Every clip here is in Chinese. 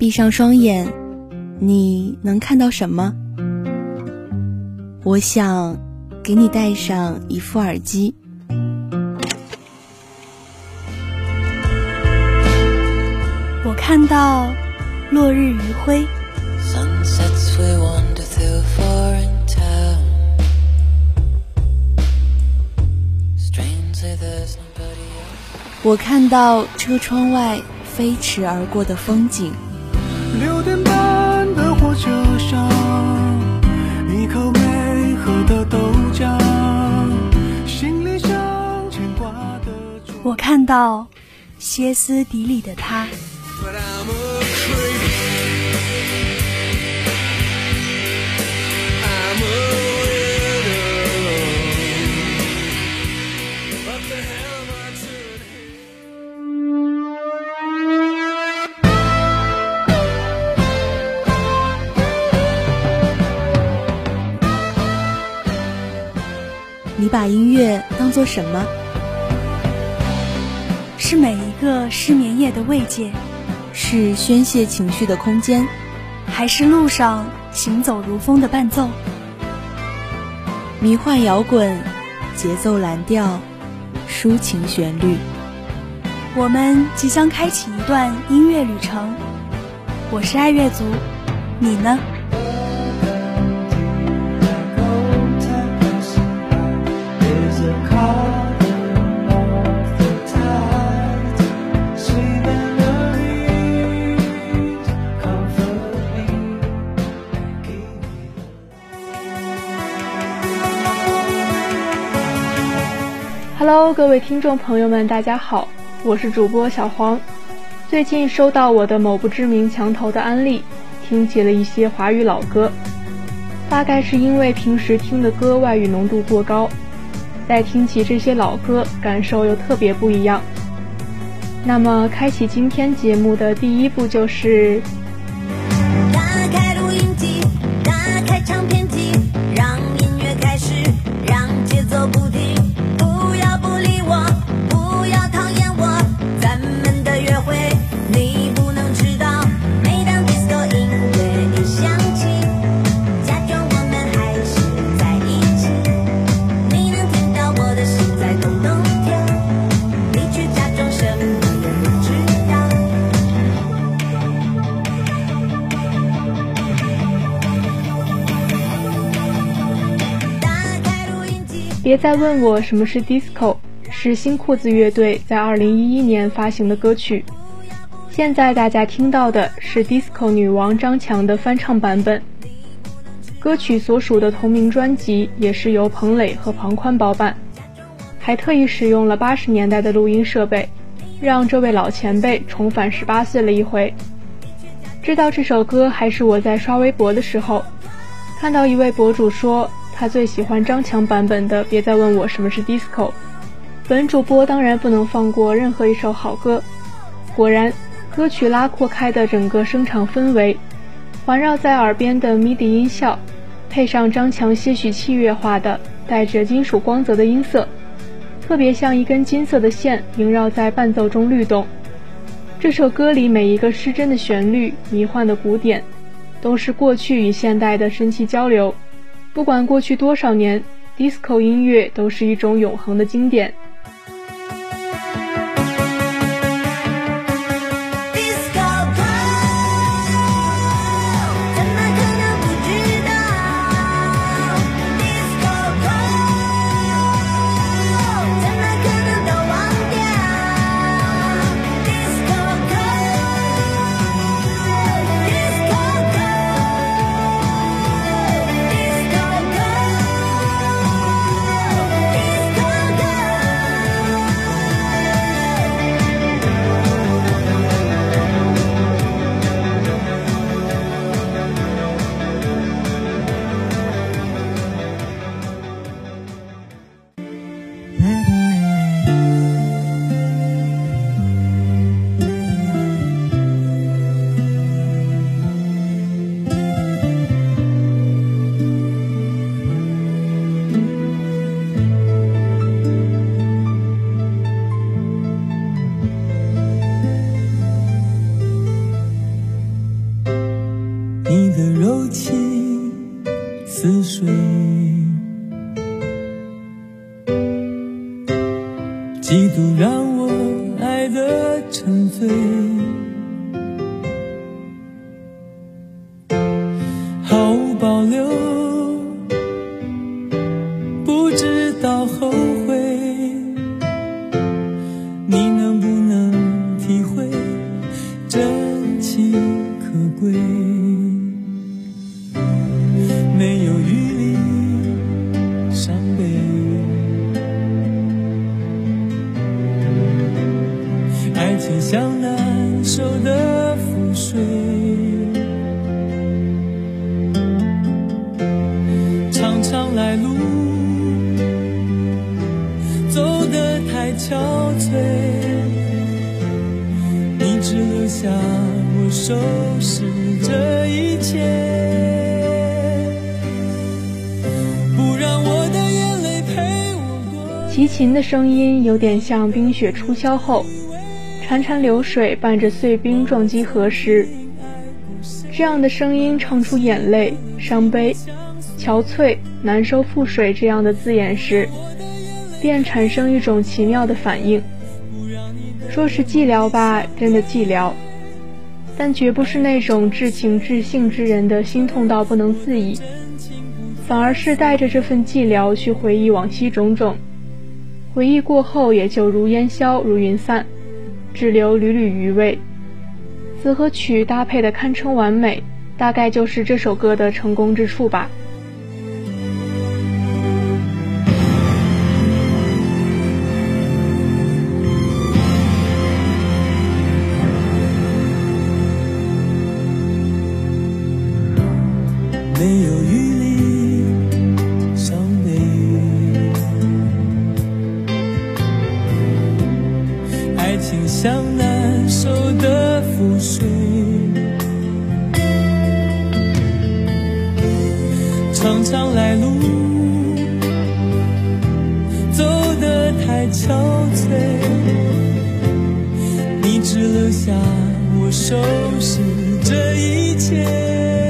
闭上双眼，你能看到什么？我想给你戴上一副耳机。我看到落日余晖。我看到车窗外飞驰而过的风景。六点半的火车上，一口没喝的豆浆，心里想牵挂的。我看到歇斯底里的他。把音乐当做什么？是每一个失眠夜的慰藉，是宣泄情绪的空间，还是路上行走如风的伴奏？迷幻摇滚，节奏蓝调，抒情旋律。我们即将开启一段音乐旅程。我是爱乐族，你呢？Hello，各位听众朋友们，大家好，我是主播小黄。最近收到我的某不知名墙头的安利，听起了一些华语老歌。大概是因为平时听的歌外语浓度过高，再听起这些老歌，感受又特别不一样。那么，开启今天节目的第一步就是。别再问我什么是 disco，是新裤子乐队在2011年发行的歌曲。现在大家听到的是 disco 女王张强的翻唱版本。歌曲所属的同名专辑也是由彭磊和庞宽包办，还特意使用了80年代的录音设备，让这位老前辈重返18岁了一回。知道这首歌还是我在刷微博的时候，看到一位博主说。他最喜欢张强版本的，别再问我什么是 disco。本主播当然不能放过任何一首好歌。果然，歌曲拉阔开的整个声场氛围，环绕在耳边的 MIDI 音效，配上张强些许器乐化的、带着金属光泽的音色，特别像一根金色的线萦绕在伴奏中律动。这首歌里每一个失真的旋律、迷幻的鼓点，都是过去与现代的神奇交流。不管过去多少年，disco 音乐都是一种永恒的经典。tu 声音有点像冰雪初消后，潺潺流水伴着碎冰撞击河时，这样的声音唱出眼泪、伤悲、憔悴、难收覆水这样的字眼时，便产生一种奇妙的反应。说是寂寥吧，真的寂寥，但绝不是那种至情至性之人的心痛到不能自已。反而是带着这份寂寥去回忆往昔种种，回忆过后也就如烟消如云散，只留缕缕余味。词和曲搭配的堪称完美，大概就是这首歌的成功之处吧。下我收拾这一切。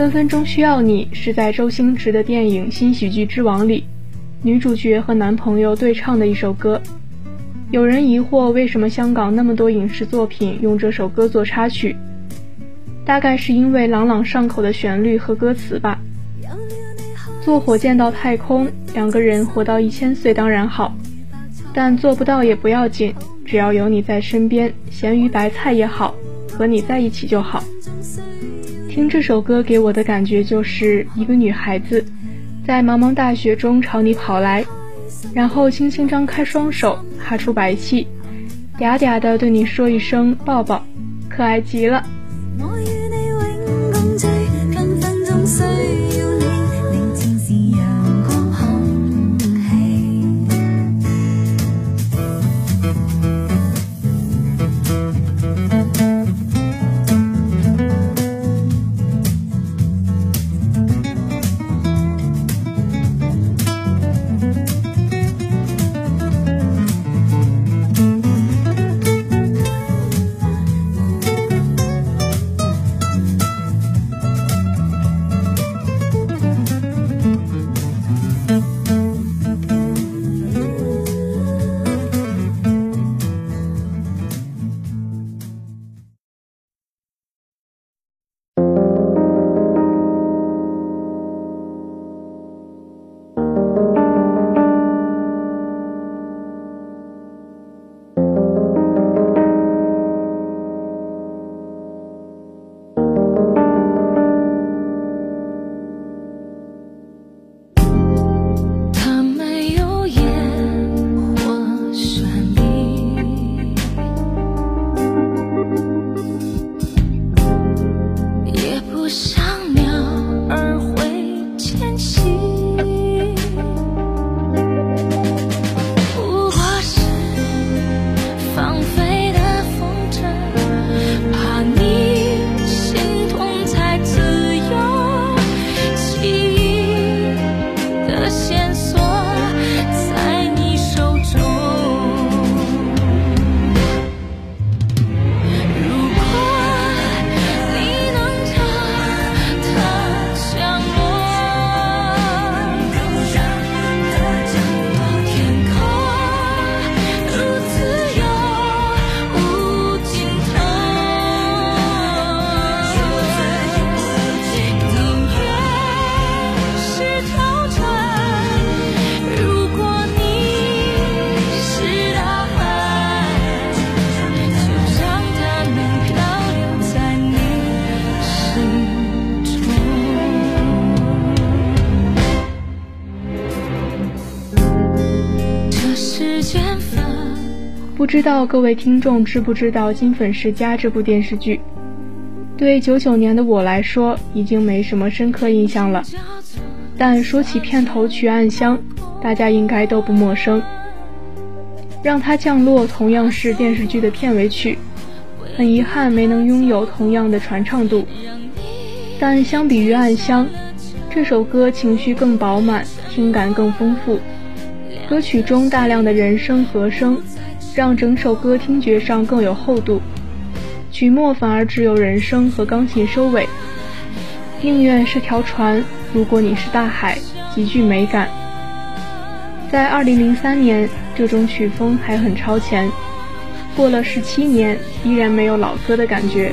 分分钟需要你是在周星驰的电影《新喜剧之王》里，女主角和男朋友对唱的一首歌。有人疑惑为什么香港那么多影视作品用这首歌做插曲，大概是因为朗朗上口的旋律和歌词吧。坐火箭到太空，两个人活到一千岁当然好，但做不到也不要紧，只要有你在身边，咸鱼白菜也好，和你在一起就好。听这首歌给我的感觉就是一个女孩子，在茫茫大雪中朝你跑来。然后轻轻张开双手，哈出白气，嗲嗲的对你说一声“抱抱”，可爱极了。不知道各位听众知不知道《金粉世家》这部电视剧？对九九年的我来说，已经没什么深刻印象了。但说起片头曲《暗香》，大家应该都不陌生。让它降落同样是电视剧的片尾曲，很遗憾没能拥有同样的传唱度。但相比于《暗香》，这首歌情绪更饱满，听感更丰富。歌曲中大量的人声和声。让整首歌听觉上更有厚度，曲末反而只有人声和钢琴收尾。宁愿是条船，如果你是大海，极具美感。在二零零三年，这种曲风还很超前，过了十七年，依然没有老歌的感觉。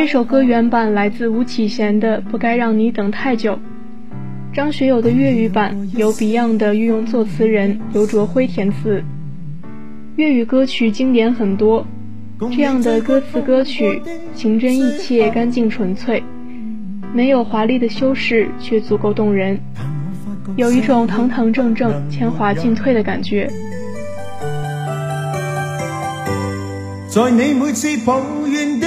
这首歌原版来自吴启贤的《不该让你等太久》，张学友的粤语版由 Beyond 的御用作词人刘卓辉填词。粤语歌曲经典很多，这样的歌词歌曲情真意切、干净纯粹，没有华丽的修饰，却足够动人，有一种堂堂正正、铅华进退的感觉。在你每次抱怨的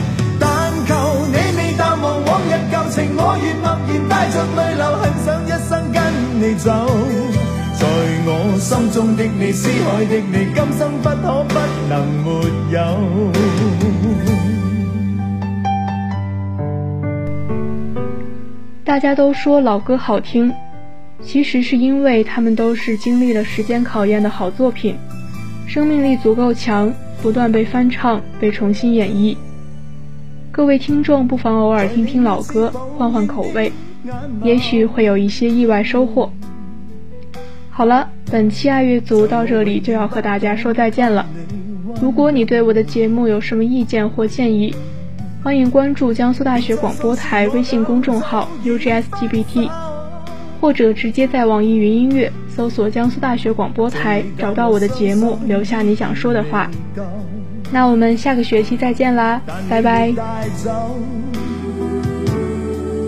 带着泪流，很想一生跟你走。在我心中的你，思海的你，今生不可不能没有。大家都说老歌好听，其实是因为他们都是经历了时间考验的好作品，生命力足够强，不断被翻唱、被重新演绎。各位听众不妨偶尔听听老歌，换换口味，也许会有一些意外收获。好了，本期爱乐族到这里就要和大家说再见了。如果你对我的节目有什么意见或建议，欢迎关注江苏大学广播台微信公众号 UGSGBT，或者直接在网易云音乐搜索江苏大学广播台，找到我的节目，留下你想说的话。那我们下个学期再见啦，拜拜。